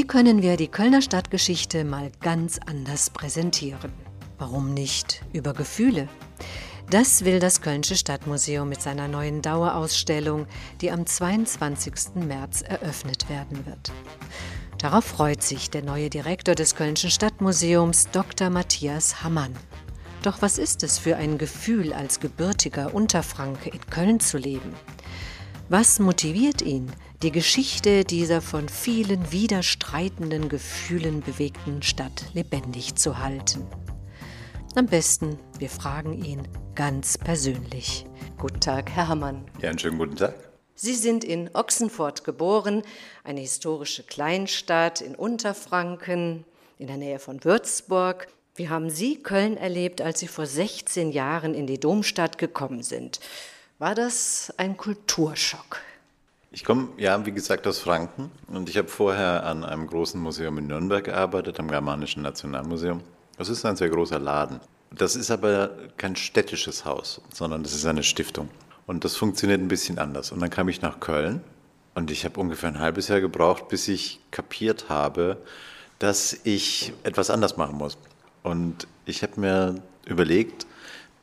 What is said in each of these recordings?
Wie können wir die Kölner Stadtgeschichte mal ganz anders präsentieren? Warum nicht über Gefühle? Das will das Kölnische Stadtmuseum mit seiner neuen Dauerausstellung, die am 22. März eröffnet werden wird. Darauf freut sich der neue Direktor des Kölnischen Stadtmuseums, Dr. Matthias Hammann. Doch was ist es für ein Gefühl, als gebürtiger Unterfranke in Köln zu leben? Was motiviert ihn, die Geschichte dieser von vielen widerstreitenden Gefühlen bewegten Stadt lebendig zu halten? Am besten, wir fragen ihn ganz persönlich. Guten Tag, Herr Hammann. Ja, einen schönen guten Tag. Sie sind in Ochsenfurt geboren, eine historische Kleinstadt in Unterfranken, in der Nähe von Würzburg. Wie haben Sie Köln erlebt, als Sie vor 16 Jahren in die Domstadt gekommen sind? War das ein Kulturschock? Ich komme, ja, wie gesagt, aus Franken und ich habe vorher an einem großen Museum in Nürnberg gearbeitet, am Germanischen Nationalmuseum. Das ist ein sehr großer Laden. Das ist aber kein städtisches Haus, sondern das ist eine Stiftung. Und das funktioniert ein bisschen anders. Und dann kam ich nach Köln und ich habe ungefähr ein halbes Jahr gebraucht, bis ich kapiert habe, dass ich etwas anders machen muss. Und ich habe mir überlegt,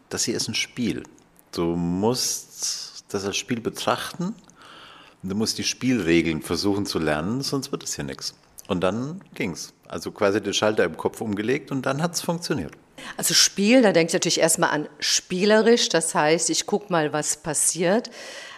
das hier ist ein Spiel. Du musst das als Spiel betrachten. Du musst die Spielregeln versuchen zu lernen, sonst wird es hier nichts. Und dann ging's. Also quasi den Schalter im Kopf umgelegt und dann hat es funktioniert. Also Spiel, da denke ich natürlich erstmal an spielerisch, das heißt, ich gucke mal, was passiert.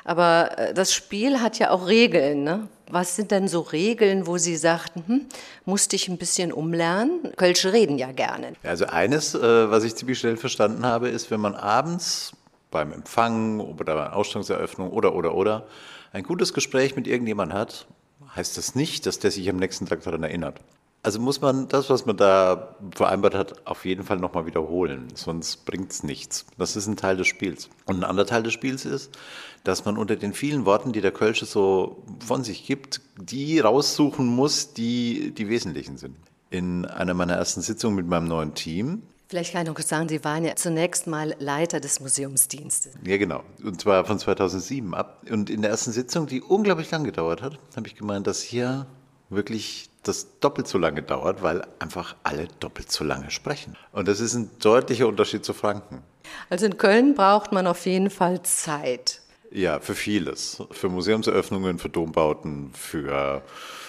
Aber äh, das Spiel hat ja auch Regeln. Ne? Was sind denn so Regeln, wo Sie sagten, hm, musste ich ein bisschen umlernen? Kölsche reden ja gerne. Also eines, äh, was ich ziemlich schnell verstanden habe, ist, wenn man abends beim Empfang oder bei einer Ausstellungseröffnung oder, oder, oder ein gutes Gespräch mit irgendjemandem hat, heißt das nicht, dass der sich am nächsten Tag daran erinnert. Also muss man das, was man da vereinbart hat, auf jeden Fall nochmal wiederholen, sonst bringt es nichts. Das ist ein Teil des Spiels. Und ein anderer Teil des Spiels ist, dass man unter den vielen Worten, die der Kölsche so von sich gibt, die raussuchen muss, die die wesentlichen sind. In einer meiner ersten Sitzungen mit meinem neuen Team Vielleicht kann ich noch sagen, Sie waren ja zunächst mal Leiter des Museumsdienstes. Ja, genau. Und zwar von 2007 ab. Und in der ersten Sitzung, die unglaublich lang gedauert hat, habe ich gemeint, dass hier wirklich das doppelt so lange dauert, weil einfach alle doppelt so lange sprechen. Und das ist ein deutlicher Unterschied zu Franken. Also in Köln braucht man auf jeden Fall Zeit. Ja, für vieles. Für Museumseröffnungen, für Dombauten, für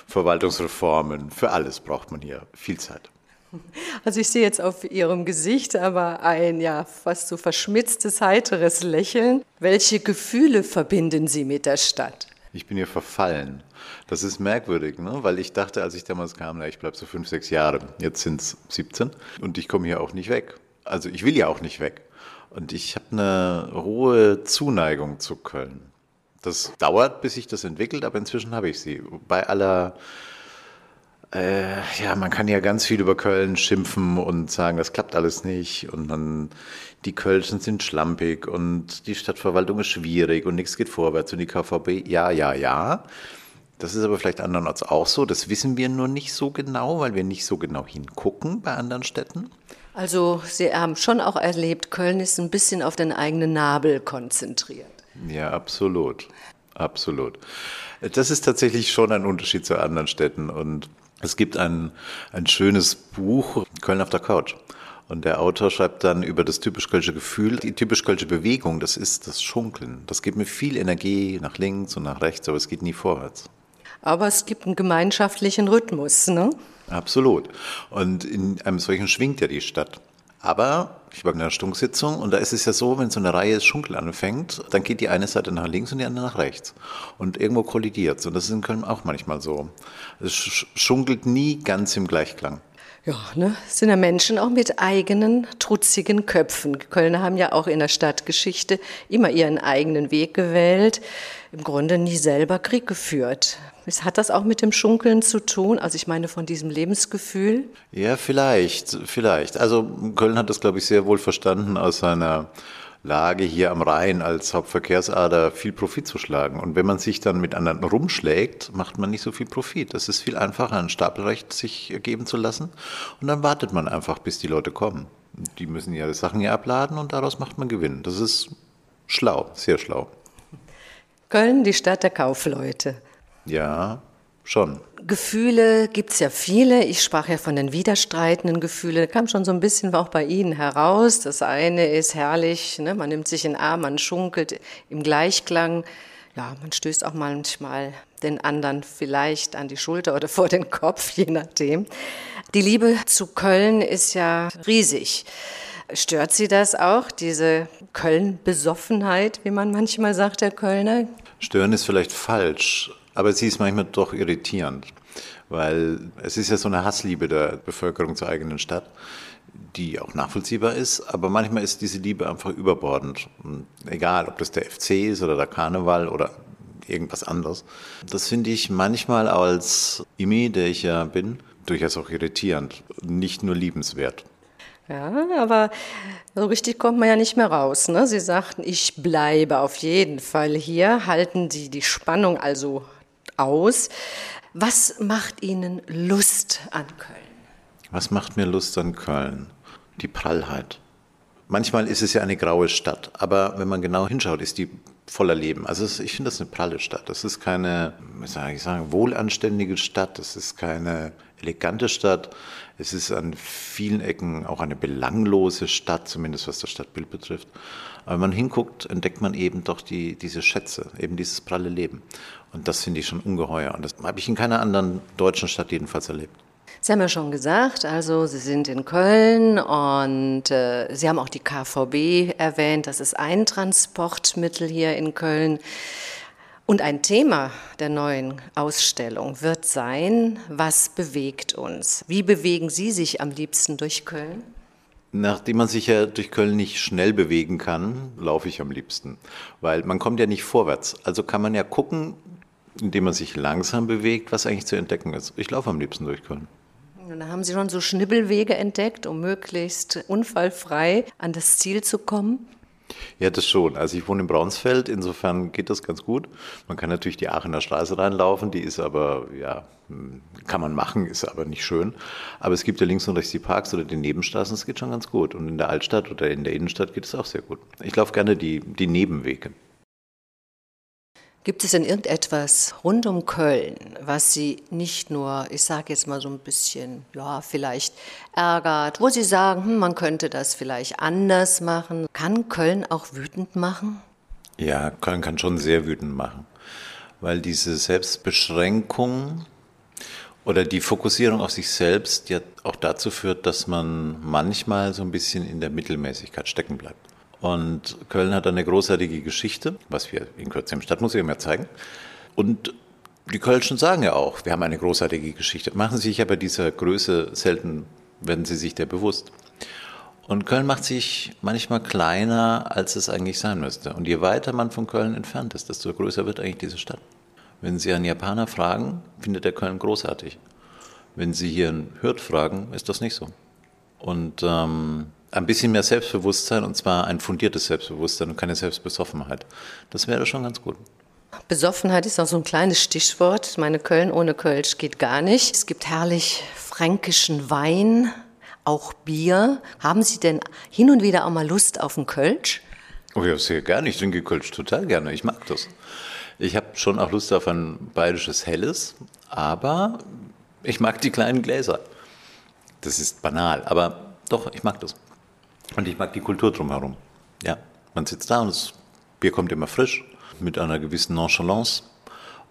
Verwaltungsreformen, für alles braucht man hier viel Zeit. Also ich sehe jetzt auf Ihrem Gesicht aber ein ja fast so verschmitztes, heiteres Lächeln. Welche Gefühle verbinden Sie mit der Stadt? Ich bin hier verfallen. Das ist merkwürdig, ne? weil ich dachte, als ich damals kam, na, ich bleibe so fünf, sechs Jahre. Jetzt sind es 17 und ich komme hier auch nicht weg. Also ich will ja auch nicht weg. Und ich habe eine hohe Zuneigung zu Köln. Das dauert, bis sich das entwickelt, aber inzwischen habe ich sie. Bei aller äh, ja, man kann ja ganz viel über Köln schimpfen und sagen, das klappt alles nicht und dann die Kölschen sind schlampig und die Stadtverwaltung ist schwierig und nichts geht vorwärts und die KVB, ja, ja, ja. Das ist aber vielleicht andernorts auch so. Das wissen wir nur nicht so genau, weil wir nicht so genau hingucken bei anderen Städten. Also Sie haben schon auch erlebt, Köln ist ein bisschen auf den eigenen Nabel konzentriert. Ja, absolut. Absolut. Das ist tatsächlich schon ein Unterschied zu anderen Städten und es gibt ein, ein schönes Buch, Köln auf der Couch. Und der Autor schreibt dann über das typisch-kölsche Gefühl, die typisch-kölsche Bewegung, das ist das Schunkeln. Das gibt mir viel Energie nach links und nach rechts, aber es geht nie vorwärts. Aber es gibt einen gemeinschaftlichen Rhythmus, ne? Absolut. Und in einem solchen schwingt ja die Stadt. Aber ich war in einer Stunksitzung und da ist es ja so, wenn so eine Reihe Schunkel anfängt, dann geht die eine Seite nach links und die andere nach rechts. Und irgendwo kollidiert es. Und das ist in Köln auch manchmal so. Es schunkelt nie ganz im Gleichklang. Ja, ne, sind ja Menschen auch mit eigenen trutzigen Köpfen. Kölner haben ja auch in der Stadtgeschichte immer ihren eigenen Weg gewählt, im Grunde nie selber Krieg geführt. Hat das auch mit dem Schunkeln zu tun? Also ich meine von diesem Lebensgefühl? Ja, vielleicht, vielleicht. Also Köln hat das, glaube ich, sehr wohl verstanden aus seiner Lage hier am Rhein als Hauptverkehrsader viel Profit zu schlagen. Und wenn man sich dann mit anderen rumschlägt, macht man nicht so viel Profit. Es ist viel einfacher, ein Stapelrecht sich geben zu lassen. Und dann wartet man einfach, bis die Leute kommen. Die müssen ihre Sachen hier abladen und daraus macht man Gewinn. Das ist schlau, sehr schlau. Köln, die Stadt der Kaufleute. Ja, schon. Gefühle gibt es ja viele. Ich sprach ja von den widerstreitenden Gefühlen. Kam schon so ein bisschen auch bei Ihnen heraus. Das eine ist herrlich, ne? man nimmt sich in den Arm, man schunkelt im Gleichklang. Ja, man stößt auch manchmal den anderen vielleicht an die Schulter oder vor den Kopf, je nachdem. Die Liebe zu Köln ist ja riesig. Stört Sie das auch, diese Köln-Besoffenheit, wie man manchmal sagt, der Kölner? Stören ist vielleicht falsch, aber sie ist manchmal doch irritierend, weil es ist ja so eine Hassliebe der Bevölkerung zur eigenen Stadt, die auch nachvollziehbar ist, aber manchmal ist diese Liebe einfach überbordend. Und egal, ob das der FC ist oder der Karneval oder irgendwas anderes. Das finde ich manchmal als Imi, der ich ja bin, durchaus auch irritierend, nicht nur liebenswert. Ja, aber so richtig kommt man ja nicht mehr raus. Ne? Sie sagten, ich bleibe auf jeden Fall hier. Halten Sie die Spannung also aus. Was macht Ihnen Lust an Köln? Was macht mir Lust an Köln? Die Prallheit. Manchmal ist es ja eine graue Stadt, aber wenn man genau hinschaut, ist die voller Leben. Also es, ich finde das eine pralle Stadt. Das ist keine, ich sagen, wohlanständige Stadt. Das ist keine elegante Stadt. Es ist an vielen Ecken auch eine belanglose Stadt, zumindest was das Stadtbild betrifft. Aber wenn man hinguckt, entdeckt man eben doch die, diese Schätze, eben dieses pralle Leben. Und das finde ich schon ungeheuer. Und das habe ich in keiner anderen deutschen Stadt jedenfalls erlebt. Sie haben ja schon gesagt, also Sie sind in Köln und äh, Sie haben auch die KVB erwähnt. Das ist ein Transportmittel hier in Köln. Und ein Thema der neuen Ausstellung wird sein, was bewegt uns? Wie bewegen Sie sich am liebsten durch Köln? Nachdem man sich ja durch Köln nicht schnell bewegen kann, laufe ich am liebsten, weil man kommt ja nicht vorwärts. Also kann man ja gucken, indem man sich langsam bewegt, was eigentlich zu entdecken ist. Ich laufe am liebsten durch Köln. Und da haben Sie schon so Schnibbelwege entdeckt, um möglichst unfallfrei an das Ziel zu kommen? Ja, das schon. Also ich wohne in Braunsfeld, insofern geht das ganz gut. Man kann natürlich die Aachener Straße reinlaufen, die ist aber, ja, kann man machen, ist aber nicht schön. Aber es gibt ja links und rechts die Parks oder die Nebenstraßen, das geht schon ganz gut. Und in der Altstadt oder in der Innenstadt geht es auch sehr gut. Ich laufe gerne die, die Nebenwege. Gibt es denn irgendetwas rund um Köln, was Sie nicht nur, ich sage jetzt mal so ein bisschen, ja, vielleicht ärgert, wo Sie sagen, hm, man könnte das vielleicht anders machen? Kann Köln auch wütend machen? Ja, Köln kann schon sehr wütend machen, weil diese Selbstbeschränkung oder die Fokussierung auf sich selbst ja auch dazu führt, dass man manchmal so ein bisschen in der Mittelmäßigkeit stecken bleibt. Und Köln hat eine großartige Geschichte, was wir in Kürze im Stadtmuseum ja zeigen. Und die Kölschen sagen ja auch, wir haben eine großartige Geschichte. Machen Sie sich aber dieser Größe selten, werden Sie sich der bewusst. Und Köln macht sich manchmal kleiner, als es eigentlich sein müsste. Und je weiter man von Köln entfernt ist, desto größer wird eigentlich diese Stadt. Wenn Sie einen Japaner fragen, findet er Köln großartig. Wenn Sie hier einen Hirt fragen, ist das nicht so. Und ähm, ein bisschen mehr Selbstbewusstsein und zwar ein fundiertes Selbstbewusstsein und keine Selbstbesoffenheit. Das wäre schon ganz gut. Besoffenheit ist auch so ein kleines Stichwort. Ich meine, Köln ohne Kölsch geht gar nicht. Es gibt herrlich fränkischen Wein, auch Bier. Haben Sie denn hin und wieder auch mal Lust auf einen Kölsch? Oh ja, sehr gerne. Ich trinke Kölsch total gerne. Ich mag das. Ich habe schon auch Lust auf ein bayerisches Helles, aber ich mag die kleinen Gläser. Das ist banal, aber doch, ich mag das. Und ich mag die Kultur drumherum. Ja, man sitzt da und das Bier kommt immer frisch, mit einer gewissen Nonchalance.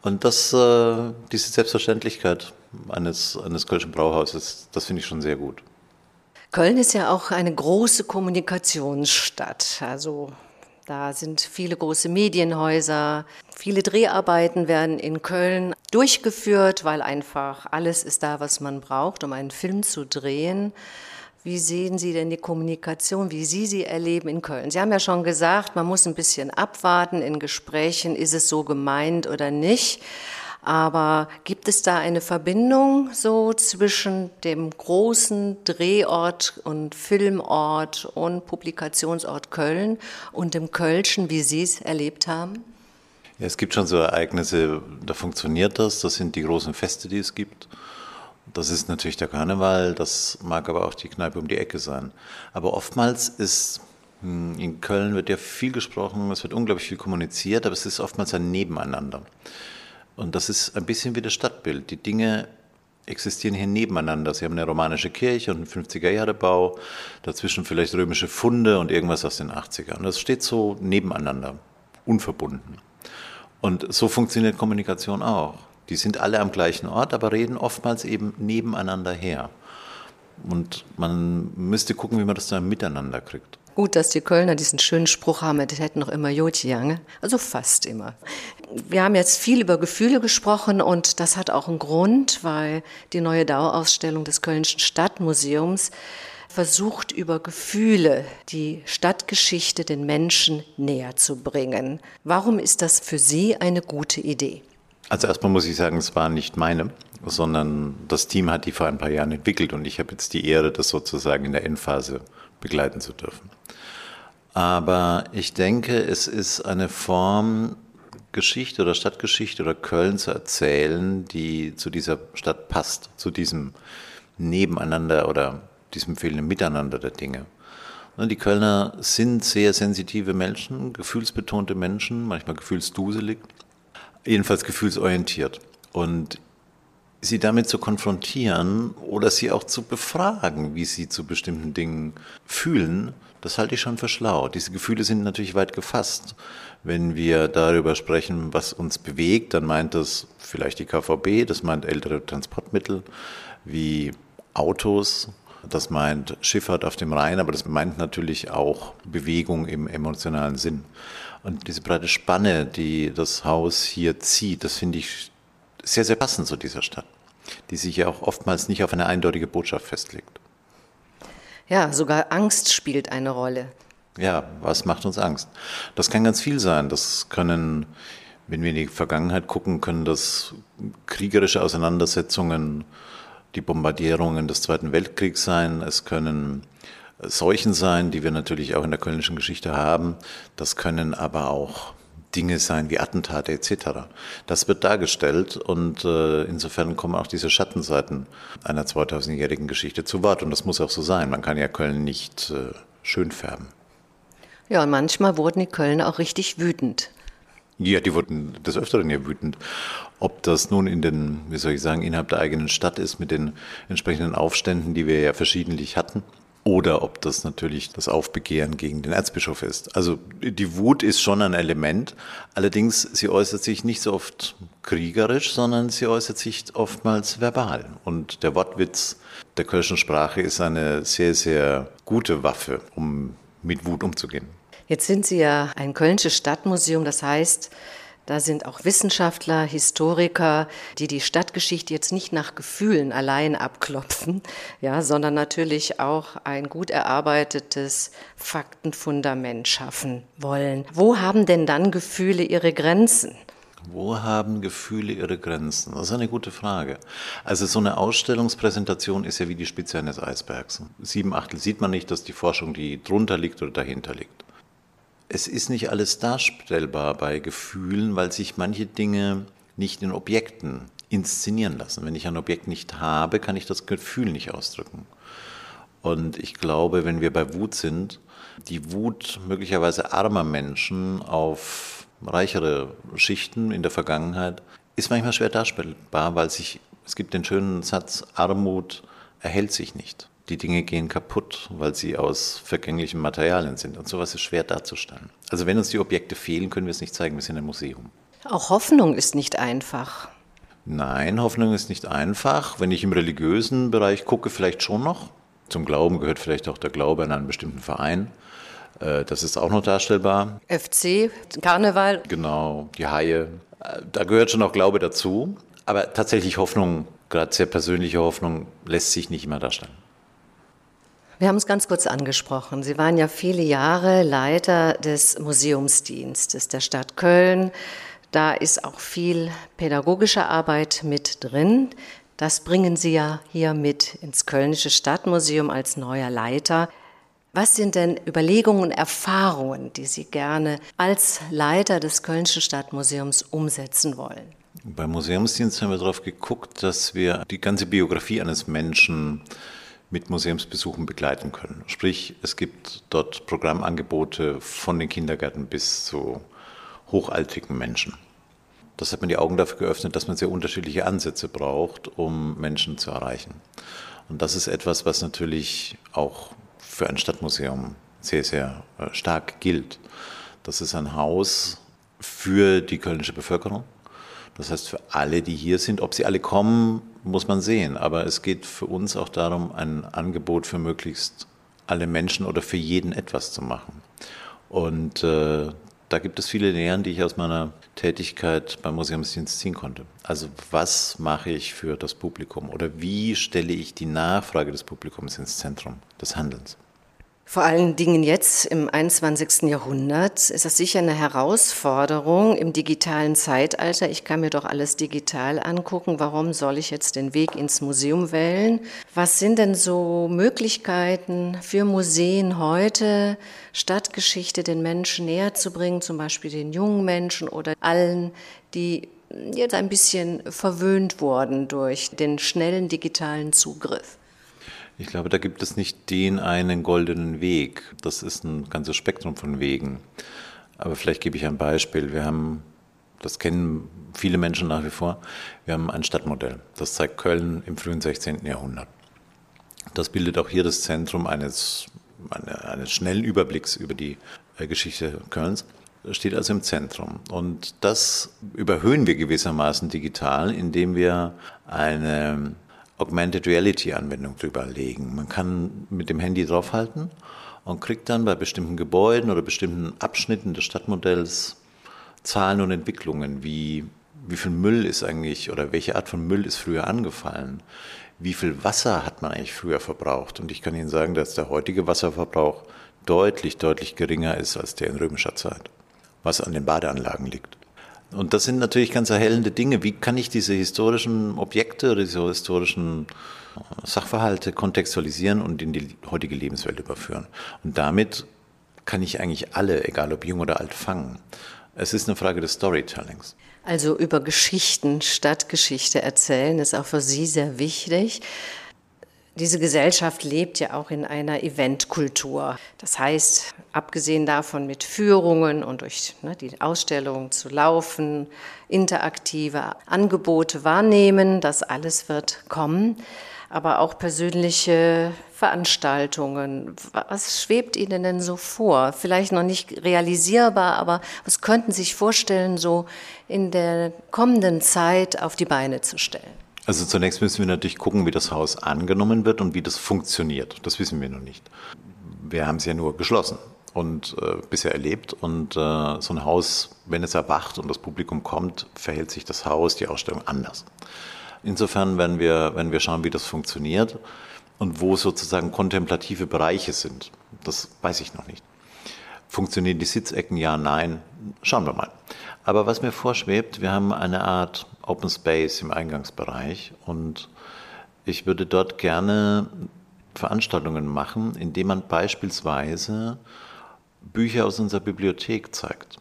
Und das, äh, diese Selbstverständlichkeit eines, eines Kölschen Brauhauses, das finde ich schon sehr gut. Köln ist ja auch eine große Kommunikationsstadt. Also da sind viele große Medienhäuser. Viele Dreharbeiten werden in Köln durchgeführt, weil einfach alles ist da, was man braucht, um einen Film zu drehen. Wie sehen Sie denn die Kommunikation, wie Sie sie erleben in Köln? Sie haben ja schon gesagt, man muss ein bisschen abwarten in Gesprächen, ist es so gemeint oder nicht. Aber gibt es da eine Verbindung so zwischen dem großen Drehort und Filmort und Publikationsort Köln und dem Kölschen, wie Sie es erlebt haben? Ja, es gibt schon so Ereignisse, da funktioniert das. Das sind die großen Feste, die es gibt. Das ist natürlich der Karneval, das mag aber auch die Kneipe um die Ecke sein. Aber oftmals ist, hm, in Köln wird ja viel gesprochen, es wird unglaublich viel kommuniziert, aber es ist oftmals ein Nebeneinander. Und das ist ein bisschen wie das Stadtbild. Die Dinge existieren hier nebeneinander. Sie haben eine romanische Kirche und einen 50er-Jahre-Bau, dazwischen vielleicht römische Funde und irgendwas aus den 80ern. Das steht so nebeneinander, unverbunden. Und so funktioniert Kommunikation auch. Die sind alle am gleichen Ort, aber reden oftmals eben nebeneinander her. Und man müsste gucken, wie man das dann miteinander kriegt. Gut, dass die Kölner diesen schönen Spruch haben, das hätten noch immer Jotjange. Also fast immer. Wir haben jetzt viel über Gefühle gesprochen und das hat auch einen Grund, weil die neue Dauerausstellung des Kölnischen Stadtmuseums versucht, über Gefühle die Stadtgeschichte den Menschen näher zu bringen. Warum ist das für Sie eine gute Idee? Also erstmal muss ich sagen, es war nicht meine, sondern das Team hat die vor ein paar Jahren entwickelt und ich habe jetzt die Ehre, das sozusagen in der Endphase begleiten zu dürfen. Aber ich denke, es ist eine Form, Geschichte oder Stadtgeschichte oder Köln zu erzählen, die zu dieser Stadt passt, zu diesem Nebeneinander oder diesem fehlenden Miteinander der Dinge. Die Kölner sind sehr sensitive Menschen, gefühlsbetonte Menschen, manchmal gefühlsduselig jedenfalls gefühlsorientiert. Und sie damit zu konfrontieren oder sie auch zu befragen, wie sie zu bestimmten Dingen fühlen, das halte ich schon für schlau. Diese Gefühle sind natürlich weit gefasst. Wenn wir darüber sprechen, was uns bewegt, dann meint das vielleicht die KVB, das meint ältere Transportmittel wie Autos, das meint Schifffahrt auf dem Rhein, aber das meint natürlich auch Bewegung im emotionalen Sinn. Und diese breite Spanne, die das Haus hier zieht, das finde ich sehr, sehr passend zu dieser Stadt, die sich ja auch oftmals nicht auf eine eindeutige Botschaft festlegt. Ja, sogar Angst spielt eine Rolle. Ja, was macht uns Angst? Das kann ganz viel sein. Das können, wenn wir in die Vergangenheit gucken, können das kriegerische Auseinandersetzungen, die Bombardierungen des Zweiten Weltkriegs sein. Es können Seuchen sein, die wir natürlich auch in der kölnischen Geschichte haben. Das können aber auch Dinge sein wie Attentate etc. Das wird dargestellt und äh, insofern kommen auch diese Schattenseiten einer 2000-jährigen Geschichte zu Wort und das muss auch so sein. Man kann ja Köln nicht äh, schön färben. Ja, und manchmal wurden die Kölner auch richtig wütend. Ja, die wurden des Öfteren ja wütend. Ob das nun in den, wie soll ich sagen, innerhalb der eigenen Stadt ist mit den entsprechenden Aufständen, die wir ja verschiedentlich hatten, oder ob das natürlich das Aufbegehren gegen den Erzbischof ist. Also die Wut ist schon ein Element, allerdings sie äußert sich nicht so oft kriegerisch, sondern sie äußert sich oftmals verbal. Und der Wortwitz der kölschen Sprache ist eine sehr, sehr gute Waffe, um mit Wut umzugehen. Jetzt sind Sie ja ein Kölnisches Stadtmuseum, das heißt, da sind auch Wissenschaftler, Historiker, die die Stadtgeschichte jetzt nicht nach Gefühlen allein abklopfen, ja, sondern natürlich auch ein gut erarbeitetes Faktenfundament schaffen wollen. Wo haben denn dann Gefühle ihre Grenzen? Wo haben Gefühle ihre Grenzen? Das ist eine gute Frage. Also so eine Ausstellungspräsentation ist ja wie die Spitze eines Eisbergs. Sieben Achtel sieht man nicht, dass die Forschung, die drunter liegt oder dahinter liegt es ist nicht alles darstellbar bei Gefühlen, weil sich manche Dinge nicht in Objekten inszenieren lassen. Wenn ich ein Objekt nicht habe, kann ich das Gefühl nicht ausdrücken. Und ich glaube, wenn wir bei Wut sind, die Wut möglicherweise armer Menschen auf reichere Schichten in der Vergangenheit ist manchmal schwer darstellbar, weil sich, es gibt den schönen Satz, Armut erhält sich nicht die Dinge gehen kaputt, weil sie aus vergänglichen Materialien sind. Und sowas ist schwer darzustellen. Also wenn uns die Objekte fehlen, können wir es nicht zeigen, wir sind ein Museum. Auch Hoffnung ist nicht einfach. Nein, Hoffnung ist nicht einfach. Wenn ich im religiösen Bereich gucke, vielleicht schon noch. Zum Glauben gehört vielleicht auch der Glaube an einen bestimmten Verein. Äh, das ist auch noch darstellbar. FC, Karneval. Genau, die Haie. Äh, da gehört schon auch Glaube dazu. Aber tatsächlich Hoffnung, gerade sehr persönliche Hoffnung, lässt sich nicht immer darstellen. Wir haben es ganz kurz angesprochen. Sie waren ja viele Jahre Leiter des Museumsdienstes der Stadt Köln. Da ist auch viel pädagogische Arbeit mit drin. Das bringen Sie ja hier mit ins Kölnische Stadtmuseum als neuer Leiter. Was sind denn Überlegungen und Erfahrungen, die Sie gerne als Leiter des Kölnischen Stadtmuseums umsetzen wollen? Beim Museumsdienst haben wir darauf geguckt, dass wir die ganze Biografie eines Menschen mit Museumsbesuchen begleiten können. Sprich, es gibt dort Programmangebote von den Kindergärten bis zu hochaltrigen Menschen. Das hat mir die Augen dafür geöffnet, dass man sehr unterschiedliche Ansätze braucht, um Menschen zu erreichen. Und das ist etwas, was natürlich auch für ein Stadtmuseum sehr, sehr äh, stark gilt. Das ist ein Haus für die kölnische Bevölkerung. Das heißt, für alle, die hier sind, ob sie alle kommen, muss man sehen. Aber es geht für uns auch darum, ein Angebot für möglichst alle Menschen oder für jeden etwas zu machen. Und äh, da gibt es viele Lehren, die ich aus meiner Tätigkeit beim Museumsdienst ziehen konnte. Also was mache ich für das Publikum oder wie stelle ich die Nachfrage des Publikums ins Zentrum des Handelns? Vor allen Dingen jetzt im 21. Jahrhundert ist das sicher eine Herausforderung im digitalen Zeitalter. Ich kann mir doch alles digital angucken. Warum soll ich jetzt den Weg ins Museum wählen? Was sind denn so Möglichkeiten für Museen heute, Stadtgeschichte den Menschen näher zu bringen, zum Beispiel den jungen Menschen oder allen, die jetzt ein bisschen verwöhnt wurden durch den schnellen digitalen Zugriff? Ich glaube, da gibt es nicht den einen goldenen Weg. Das ist ein ganzes Spektrum von Wegen. Aber vielleicht gebe ich ein Beispiel. Wir haben, das kennen viele Menschen nach wie vor, wir haben ein Stadtmodell. Das zeigt Köln im frühen 16. Jahrhundert. Das bildet auch hier das Zentrum eines, eines schnellen Überblicks über die äh, Geschichte Kölns steht also im Zentrum. Und das überhöhen wir gewissermaßen digital, indem wir eine Augmented Reality Anwendung drüber legen. Man kann mit dem Handy draufhalten und kriegt dann bei bestimmten Gebäuden oder bestimmten Abschnitten des Stadtmodells Zahlen und Entwicklungen, wie, wie viel Müll ist eigentlich oder welche Art von Müll ist früher angefallen, wie viel Wasser hat man eigentlich früher verbraucht. Und ich kann Ihnen sagen, dass der heutige Wasserverbrauch deutlich, deutlich geringer ist als der in römischer Zeit, was an den Badeanlagen liegt. Und das sind natürlich ganz erhellende Dinge. Wie kann ich diese historischen Objekte oder diese historischen äh, Sachverhalte kontextualisieren und in die heutige Lebenswelt überführen? Und damit kann ich eigentlich alle, egal ob jung oder alt, fangen. Es ist eine Frage des Storytellings. Also über Geschichten, Stadtgeschichte erzählen ist auch für Sie sehr wichtig. Diese Gesellschaft lebt ja auch in einer Eventkultur. Das heißt, abgesehen davon mit Führungen und durch ne, die Ausstellungen zu laufen, interaktive Angebote wahrnehmen, das alles wird kommen. Aber auch persönliche Veranstaltungen. Was schwebt Ihnen denn so vor? Vielleicht noch nicht realisierbar, aber was könnten Sie sich vorstellen, so in der kommenden Zeit auf die Beine zu stellen? Also zunächst müssen wir natürlich gucken, wie das Haus angenommen wird und wie das funktioniert. Das wissen wir noch nicht. Wir haben es ja nur geschlossen und äh, bisher erlebt. Und äh, so ein Haus, wenn es erwacht und das Publikum kommt, verhält sich das Haus, die Ausstellung anders. Insofern werden wir, werden wir schauen, wie das funktioniert und wo sozusagen kontemplative Bereiche sind. Das weiß ich noch nicht. Funktionieren die Sitzecken? Ja, nein. Schauen wir mal. Aber was mir vorschwebt, wir haben eine Art Open Space im Eingangsbereich und ich würde dort gerne Veranstaltungen machen, indem man beispielsweise Bücher aus unserer Bibliothek zeigt.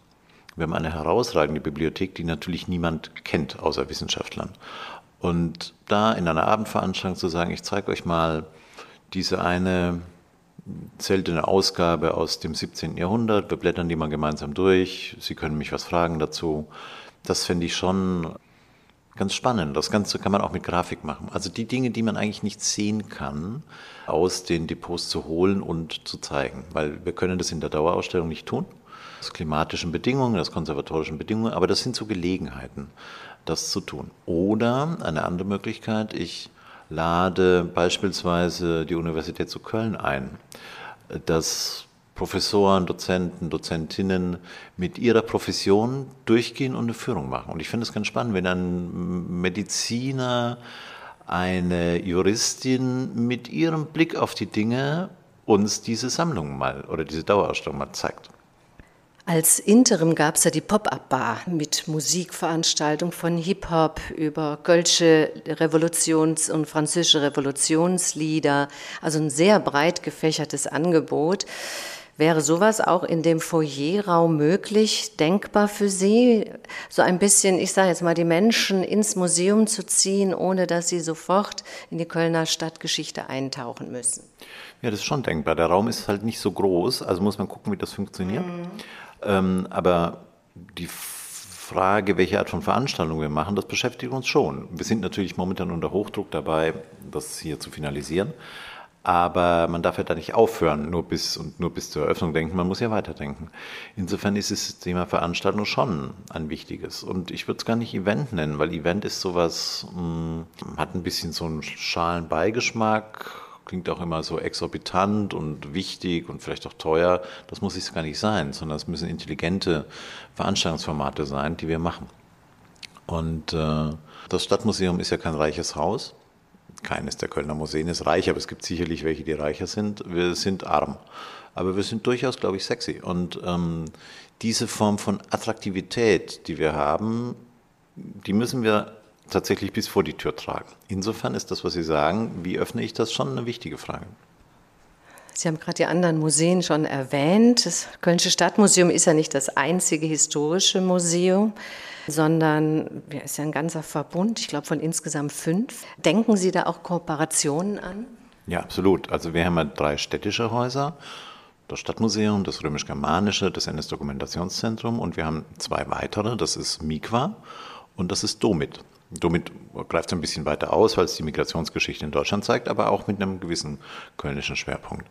Wir haben eine herausragende Bibliothek, die natürlich niemand kennt, außer Wissenschaftlern. Und da in einer Abendveranstaltung zu sagen, ich zeige euch mal diese eine seltene Ausgabe aus dem 17. Jahrhundert, wir blättern die mal gemeinsam durch, Sie können mich was fragen dazu. Das finde ich schon ganz spannend. Das Ganze kann man auch mit Grafik machen. Also die Dinge, die man eigentlich nicht sehen kann, aus den Depots zu holen und zu zeigen. Weil wir können das in der Dauerausstellung nicht tun. Aus klimatischen Bedingungen, aus konservatorischen Bedingungen, aber das sind so Gelegenheiten, das zu tun. Oder eine andere Möglichkeit, ich lade beispielsweise die Universität zu Köln ein, dass Professoren, Dozenten, Dozentinnen mit ihrer Profession durchgehen und eine Führung machen. Und ich finde es ganz spannend, wenn ein Mediziner, eine Juristin mit ihrem Blick auf die Dinge uns diese Sammlung mal oder diese Dauerausstellung mal zeigt. Als Interim gab es ja die Pop-Up-Bar mit Musikveranstaltungen von Hip-Hop über kölsche Revolutions- und französische Revolutionslieder, also ein sehr breit gefächertes Angebot. Wäre sowas auch in dem Foyerraum möglich, denkbar für Sie? So ein bisschen, ich sage jetzt mal, die Menschen ins Museum zu ziehen, ohne dass sie sofort in die Kölner Stadtgeschichte eintauchen müssen? Ja, das ist schon denkbar. Der Raum ist halt nicht so groß, also muss man gucken, wie das funktioniert. Mhm. Ähm, aber die Frage, welche Art von Veranstaltung wir machen, das beschäftigt uns schon. Wir sind natürlich momentan unter Hochdruck dabei, das hier zu finalisieren. Aber man darf ja da nicht aufhören, nur bis und nur bis zur Eröffnung denken, man muss ja weiterdenken. Insofern ist das Thema Veranstaltung schon ein wichtiges. Und ich würde es gar nicht Event nennen, weil Event ist sowas, mh, hm, hat ein bisschen so einen schalen Beigeschmack, klingt auch immer so exorbitant und wichtig und vielleicht auch teuer. Das muss es gar nicht sein, sondern es müssen intelligente Veranstaltungsformate sein, die wir machen. Und äh, das Stadtmuseum ist ja kein reiches Haus. Keines der Kölner Museen ist reich, aber es gibt sicherlich welche, die reicher sind. Wir sind arm. Aber wir sind durchaus, glaube ich, sexy. Und ähm, diese Form von Attraktivität, die wir haben, die müssen wir tatsächlich bis vor die Tür tragen. Insofern ist das, was Sie sagen, wie öffne ich das, schon eine wichtige Frage. Sie haben gerade die anderen Museen schon erwähnt. Das Kölnische Stadtmuseum ist ja nicht das einzige historische Museum, sondern ja, ist ja ein ganzer Verbund, ich glaube von insgesamt fünf. Denken Sie da auch Kooperationen an? Ja, absolut. Also wir haben ja drei städtische Häuser. Das Stadtmuseum, das Römisch-Germanische, das NS-Dokumentationszentrum und wir haben zwei weitere, das ist Mikwa und das ist Domit. Damit greift es ein bisschen weiter aus, weil es die Migrationsgeschichte in Deutschland zeigt, aber auch mit einem gewissen kölnischen Schwerpunkt.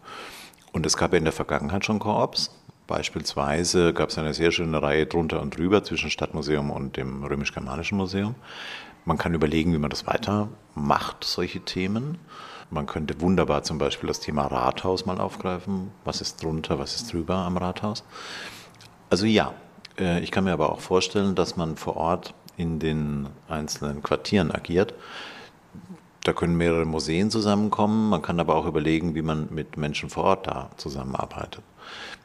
Und es gab ja in der Vergangenheit schon Koops. Beispielsweise gab es eine sehr schöne Reihe drunter und drüber zwischen Stadtmuseum und dem Römisch-Germanischen Museum. Man kann überlegen, wie man das weitermacht, solche Themen. Man könnte wunderbar zum Beispiel das Thema Rathaus mal aufgreifen. Was ist drunter, was ist drüber am Rathaus? Also ja, äh, ich kann mir aber auch vorstellen, dass man vor Ort in den einzelnen Quartieren agiert. Da können mehrere Museen zusammenkommen. Man kann aber auch überlegen, wie man mit Menschen vor Ort da zusammenarbeitet.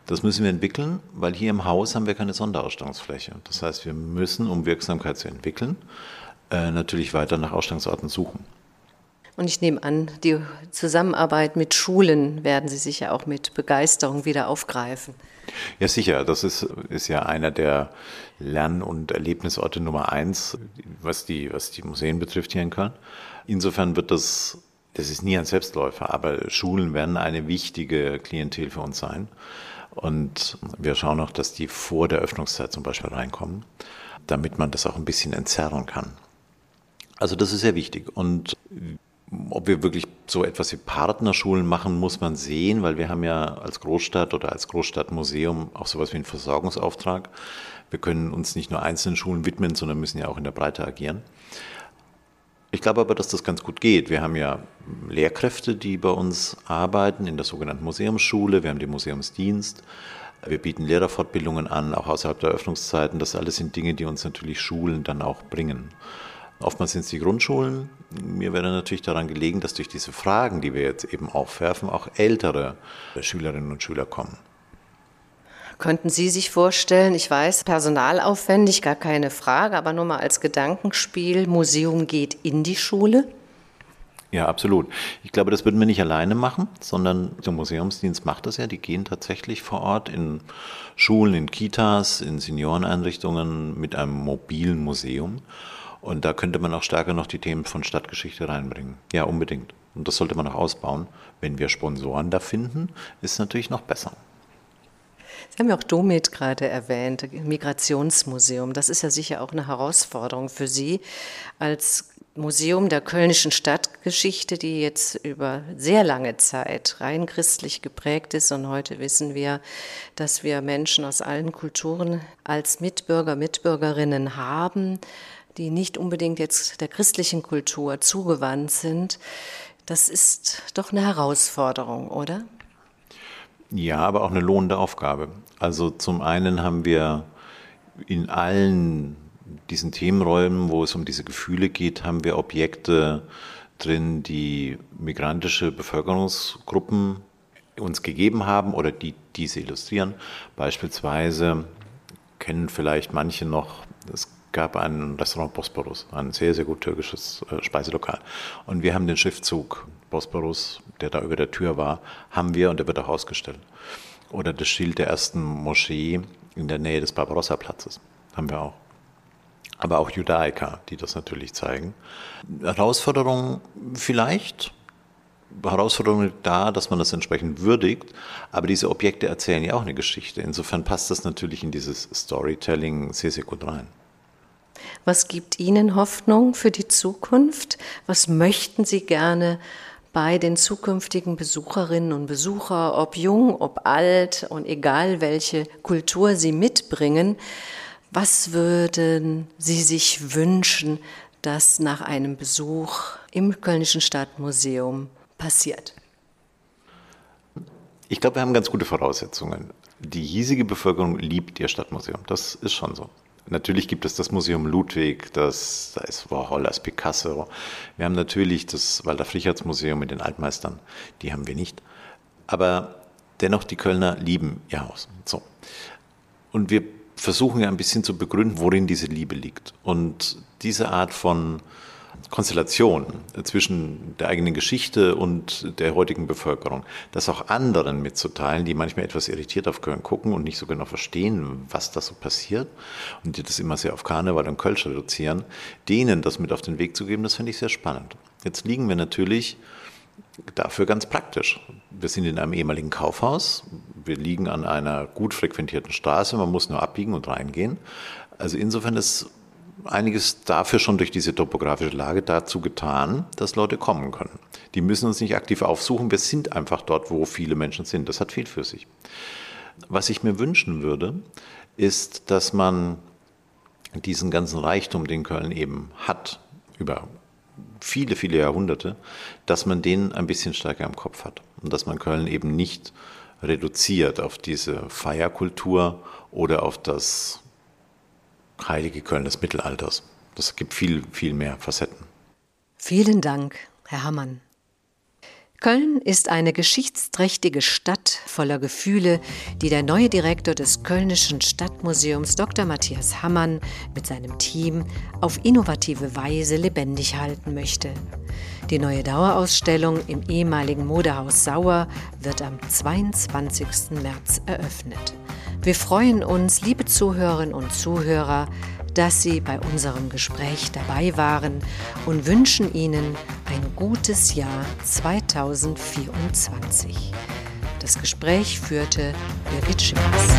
Das müssen wir entwickeln, weil hier im Haus haben wir keine Sonderausstellungsfläche. Das heißt, wir müssen, um Wirksamkeit zu entwickeln, äh, natürlich weiter nach Ausstellungsorten suchen. Und ich nehme an, die Zusammenarbeit mit Schulen werden Sie sicher auch mit Begeisterung wieder aufgreifen. Ja, sicher. Das ist, ist ja einer der Lern- und Erlebnisorte Nummer eins, was die, was die Museen betrifft hier in Köln. Insofern wird das, das ist nie ein Selbstläufer, aber Schulen werden eine wichtige Klientel für uns sein. Und wir schauen auch, dass die vor der Öffnungszeit zum Beispiel reinkommen, damit man das auch ein bisschen entzerren kann. Also das ist sehr wichtig. Und ob wir wirklich so etwas wie Partnerschulen machen, muss man sehen, weil wir haben ja als Großstadt oder als Großstadtmuseum auch sowas wie einen Versorgungsauftrag. Wir können uns nicht nur einzelnen Schulen widmen, sondern müssen ja auch in der Breite agieren. Ich glaube aber, dass das ganz gut geht. Wir haben ja Lehrkräfte, die bei uns arbeiten in der sogenannten Museumsschule. Wir haben den Museumsdienst. Wir bieten Lehrerfortbildungen an, auch außerhalb der Öffnungszeiten. Das alles sind Dinge, die uns natürlich Schulen dann auch bringen. Oftmals sind es die Grundschulen. Mir wäre natürlich daran gelegen, dass durch diese Fragen, die wir jetzt eben aufwerfen, auch ältere Schülerinnen und Schüler kommen. Könnten Sie sich vorstellen, ich weiß, personalaufwendig, gar keine Frage, aber nur mal als Gedankenspiel, Museum geht in die Schule? Ja, absolut. Ich glaube, das würden wir nicht alleine machen, sondern der Museumsdienst macht das ja. Die gehen tatsächlich vor Ort in Schulen, in Kitas, in Senioreneinrichtungen mit einem mobilen Museum und da könnte man auch stärker noch die Themen von Stadtgeschichte reinbringen. Ja, unbedingt. Und das sollte man auch ausbauen. Wenn wir Sponsoren da finden, ist natürlich noch besser. Sie haben ja auch Domit gerade erwähnt, Migrationsmuseum. Das ist ja sicher auch eine Herausforderung für Sie als Museum der kölnischen Stadtgeschichte, die jetzt über sehr lange Zeit rein christlich geprägt ist. Und heute wissen wir, dass wir Menschen aus allen Kulturen als Mitbürger, Mitbürgerinnen haben die nicht unbedingt jetzt der christlichen Kultur zugewandt sind. Das ist doch eine Herausforderung, oder? Ja, aber auch eine lohnende Aufgabe. Also zum einen haben wir in allen diesen Themenräumen, wo es um diese Gefühle geht, haben wir Objekte drin, die migrantische Bevölkerungsgruppen uns gegeben haben oder die diese illustrieren. Beispielsweise kennen vielleicht manche noch das gab ein Restaurant Bosporus, ein sehr, sehr gut türkisches äh, Speiselokal. Und wir haben den Schriftzug Bosporus, der da über der Tür war, haben wir und der wird auch ausgestellt. Oder das Schild der ersten Moschee in der Nähe des Barbarossa-Platzes haben wir auch. Aber auch Judaica, die das natürlich zeigen. Herausforderung vielleicht, Herausforderung da, dass man das entsprechend würdigt, aber diese Objekte erzählen ja auch eine Geschichte. Insofern passt das natürlich in dieses Storytelling sehr, sehr gut rein. Was gibt Ihnen Hoffnung für die Zukunft? Was möchten Sie gerne bei den zukünftigen Besucherinnen und Besuchern, ob jung, ob alt und egal welche Kultur sie mitbringen, was würden Sie sich wünschen, dass nach einem Besuch im Kölnischen Stadtmuseum passiert? Ich glaube, wir haben ganz gute Voraussetzungen. Die hiesige Bevölkerung liebt ihr Stadtmuseum. Das ist schon so. Natürlich gibt es das Museum Ludwig, das, da ist Warhol Picasso. Wir haben natürlich das Walter Fricherts Museum mit den Altmeistern, die haben wir nicht. Aber dennoch, die Kölner lieben ihr Haus. So. Und wir versuchen ja ein bisschen zu begründen, worin diese Liebe liegt. Und diese Art von Konstellation zwischen der eigenen Geschichte und der heutigen Bevölkerung, das auch anderen mitzuteilen, die manchmal etwas irritiert auf Köln gucken und nicht so genau verstehen, was da so passiert und die das immer sehr auf Karneval und Kölsch reduzieren, denen das mit auf den Weg zu geben, das finde ich sehr spannend. Jetzt liegen wir natürlich dafür ganz praktisch. Wir sind in einem ehemaligen Kaufhaus, wir liegen an einer gut frequentierten Straße, man muss nur abbiegen und reingehen. Also insofern ist einiges dafür schon durch diese topografische Lage dazu getan, dass Leute kommen können. Die müssen uns nicht aktiv aufsuchen, wir sind einfach dort, wo viele Menschen sind. Das hat viel für sich. Was ich mir wünschen würde, ist, dass man diesen ganzen Reichtum, den Köln eben hat, über viele, viele Jahrhunderte, dass man den ein bisschen stärker im Kopf hat und dass man Köln eben nicht reduziert auf diese Feierkultur oder auf das heilige Köln des Mittelalters. Das gibt viel, viel mehr Facetten. Vielen Dank, Herr Hammann. Köln ist eine geschichtsträchtige Stadt voller Gefühle, die der neue Direktor des Kölnischen Stadtmuseums Dr. Matthias Hammann mit seinem Team auf innovative Weise lebendig halten möchte. Die neue Dauerausstellung im ehemaligen Modehaus Sauer wird am 22. März eröffnet. Wir freuen uns, liebe Zuhörerinnen und Zuhörer, dass Sie bei unserem Gespräch dabei waren und wünschen Ihnen ein gutes Jahr 2024. Das Gespräch führte Birgit Schimmers.